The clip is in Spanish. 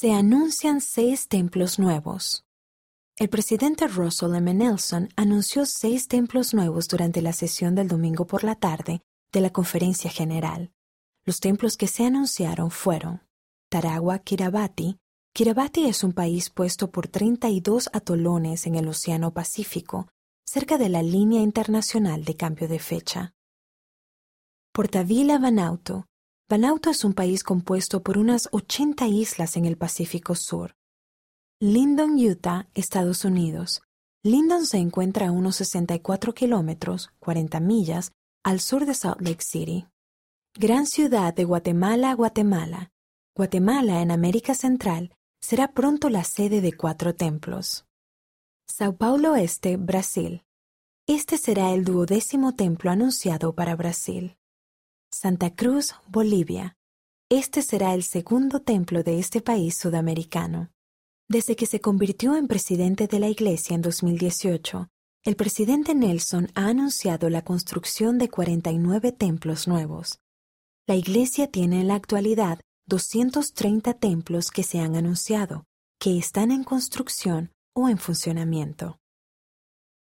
Se anuncian seis templos nuevos. El presidente Russell M. Nelson anunció seis templos nuevos durante la sesión del domingo por la tarde de la Conferencia General. Los templos que se anunciaron fueron Tarawa Kiribati. Kiribati es un país puesto por 32 atolones en el Océano Pacífico, cerca de la línea internacional de cambio de fecha. Portavila Vanuatu. Vanuatu es un país compuesto por unas 80 islas en el Pacífico Sur. Lyndon, Utah, Estados Unidos. Lyndon se encuentra a unos 64 kilómetros, 40 millas, al sur de Salt Lake City. Gran ciudad de Guatemala, Guatemala. Guatemala, en América Central, será pronto la sede de cuatro templos. Sao Paulo Este, Brasil. Este será el duodécimo templo anunciado para Brasil. Santa Cruz, Bolivia. Este será el segundo templo de este país sudamericano. Desde que se convirtió en presidente de la Iglesia en 2018, el presidente Nelson ha anunciado la construcción de 49 templos nuevos. La Iglesia tiene en la actualidad 230 templos que se han anunciado, que están en construcción o en funcionamiento.